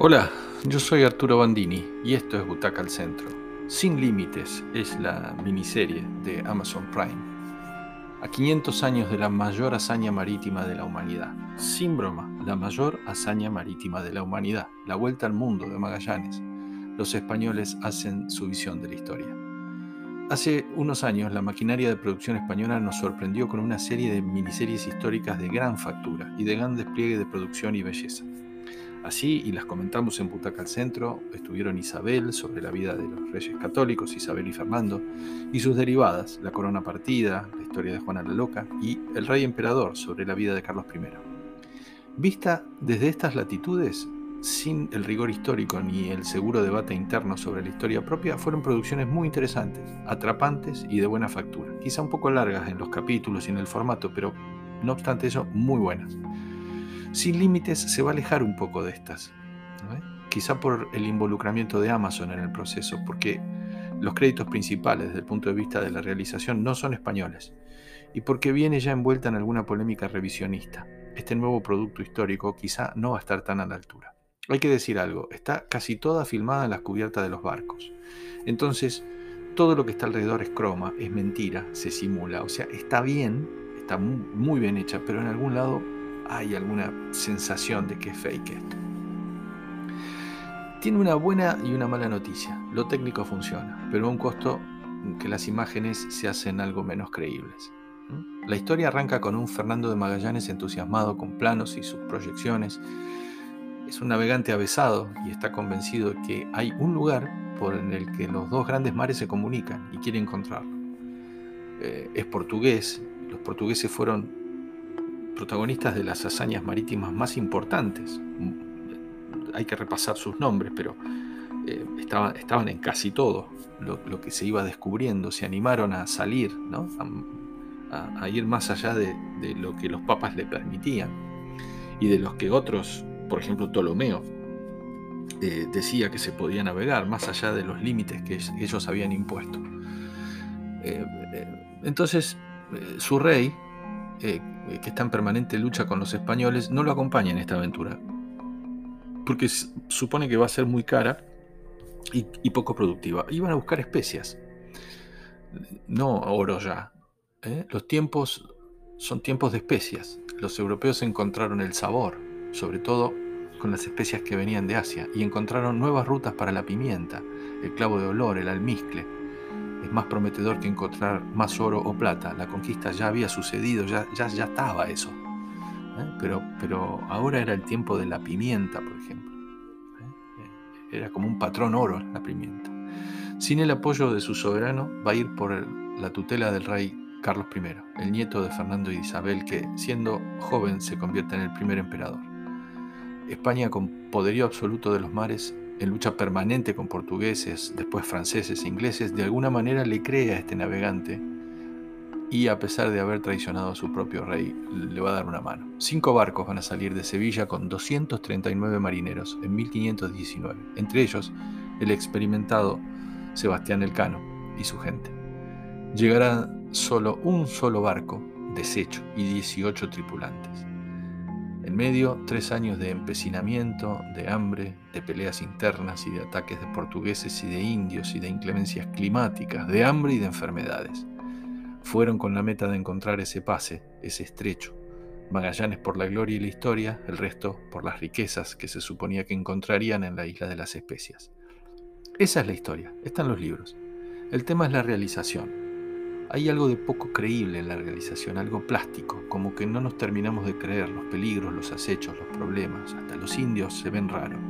Hola, yo soy Arturo Bandini y esto es Butaca al Centro. Sin Límites es la miniserie de Amazon Prime. A 500 años de la mayor hazaña marítima de la humanidad. Sin broma, la mayor hazaña marítima de la humanidad. La vuelta al mundo de Magallanes. Los españoles hacen su visión de la historia. Hace unos años, la maquinaria de producción española nos sorprendió con una serie de miniseries históricas de gran factura y de gran despliegue de producción y belleza. Así, y las comentamos en Butaca al Centro, estuvieron Isabel sobre la vida de los reyes católicos, Isabel y Fernando, y sus derivadas, la corona partida, la historia de Juana la Loca, y el rey emperador sobre la vida de Carlos I. Vista desde estas latitudes, sin el rigor histórico ni el seguro debate interno sobre la historia propia, fueron producciones muy interesantes, atrapantes y de buena factura. Quizá un poco largas en los capítulos y en el formato, pero no obstante eso, muy buenas. Sin Límites se va a alejar un poco de estas. Quizá por el involucramiento de Amazon en el proceso, porque los créditos principales desde el punto de vista de la realización no son españoles, y porque viene ya envuelta en alguna polémica revisionista. Este nuevo producto histórico quizá no va a estar tan a la altura. Hay que decir algo, está casi toda filmada en las cubiertas de los barcos. Entonces, todo lo que está alrededor es croma, es mentira, se simula. O sea, está bien, está muy bien hecha, pero en algún lado hay alguna sensación de que es fake. Tiene una buena y una mala noticia. Lo técnico funciona, pero a un costo que las imágenes se hacen algo menos creíbles. La historia arranca con un Fernando de Magallanes entusiasmado con planos y sus proyecciones. Es un navegante avesado y está convencido de que hay un lugar por el que los dos grandes mares se comunican y quiere encontrarlo. Eh, es portugués, los portugueses fueron protagonistas de las hazañas marítimas más importantes. Hay que repasar sus nombres, pero eh, estaban, estaban, en casi todo lo, que se iba descubriendo. Se animaron a salir, a, ir más allá de, lo que los papas le permitían y de los que otros, por ejemplo Ptolomeo, eh, decía que se podía navegar, más allá de los límites que ellos habían impuesto. Eh, entonces, su rey, que está en permanente lucha con los españoles, no lo acompaña en esta aventura. Porque supone que va a ser muy cara y, poco productiva. Iban a buscar especias, no oro ya. ¿eh? Los tiempos son tiempos de especias. Los europeos encontraron el sabor, sobre todo con las especias que venían de Asia, y encontraron nuevas rutas para la pimienta, el clavo de olor, el almizcle, es más prometedor que encontrar más oro o plata. La conquista ya había sucedido, ya, ya, ya estaba eso. ¿eh? Pero, pero ahora era el tiempo de la pimienta, por ejemplo. ¿eh? Era como un patrón oro la pimienta. Sin el apoyo de su soberano, va a ir por la tutela del rey Carlos I, el nieto de Fernando y Isabel, que siendo joven se convierte en el primer emperador. España, con poderío absoluto de los mares, en lucha permanente con portugueses, después franceses e ingleses, de alguna manera le cree a este navegante y a pesar de haber traicionado a su propio rey, le va a dar una mano. Cinco barcos van a salir de Sevilla con 239 marineros en 1519, entre ellos el experimentado Sebastián Elcano y su gente. Llegará solo un solo barco, deshecho, y 18 tripulantes. En medio, tres años de empecinamiento, de hambre, de peleas internas y de ataques de portugueses y de indios y de inclemencias climáticas, de hambre y de enfermedades. Fueron con la meta de encontrar ese pase, ese estrecho. Magallanes por la gloria y la historia, el resto por las riquezas que se suponía que encontrarían en la isla de las especias. Esa es la historia, están los libros. El tema es la realización hay algo de poco creíble en la realización, algo plástico, como que no nos terminamos de creer los peligros, los acechos, los problemas, hasta los indios se ven raros.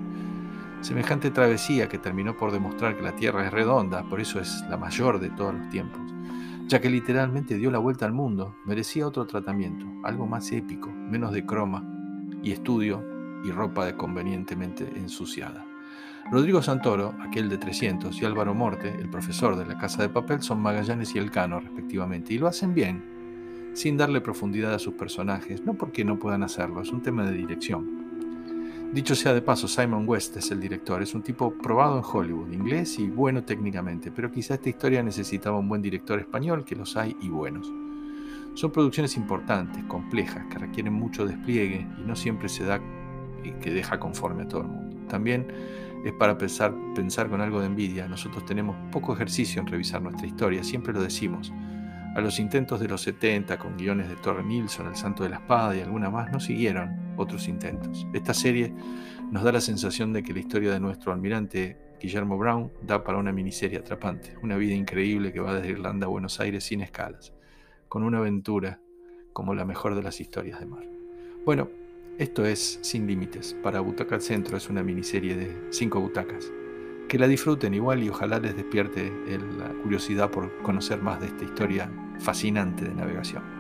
Semejante travesía que terminó por demostrar que la Tierra es redonda, por eso es la mayor de todos los tiempos, ya que literalmente dio la vuelta al mundo, merecía otro tratamiento, algo más épico, menos de croma y estudio y ropa de convenientemente ensuciada. Rodrigo Santoro, aquel de 300, y Álvaro Morte, el profesor de la Casa de Papel, son Magallanes y Elcano, respectivamente, y lo hacen bien, sin darle profundidad a sus personajes, no porque no puedan hacerlo, es un tema de dirección. Dicho sea de paso, Simon West es el director, es un tipo probado en Hollywood, inglés y bueno técnicamente, pero quizá esta historia necesitaba un buen director español, que los hay y buenos. Son producciones importantes, complejas, que requieren mucho despliegue y no siempre se da y que deja conforme a todo el mundo. también es para pensar, pensar con algo de envidia. Nosotros tenemos poco ejercicio en revisar nuestra historia, siempre lo decimos. A los intentos de los 70 con guiones de Torre Nilsson, El Santo de la Espada y alguna más, no siguieron otros intentos. Esta serie nos da la sensación de que la historia de nuestro almirante Guillermo Brown da para una miniserie atrapante, una vida increíble que va desde Irlanda a Buenos Aires sin escalas, con una aventura como la mejor de las historias de mar. Bueno, esto es Sin Límites. Para Butaca al Centro es una miniserie de cinco butacas. Que la disfruten igual y ojalá les despierte la curiosidad por conocer más de esta historia fascinante de navegación.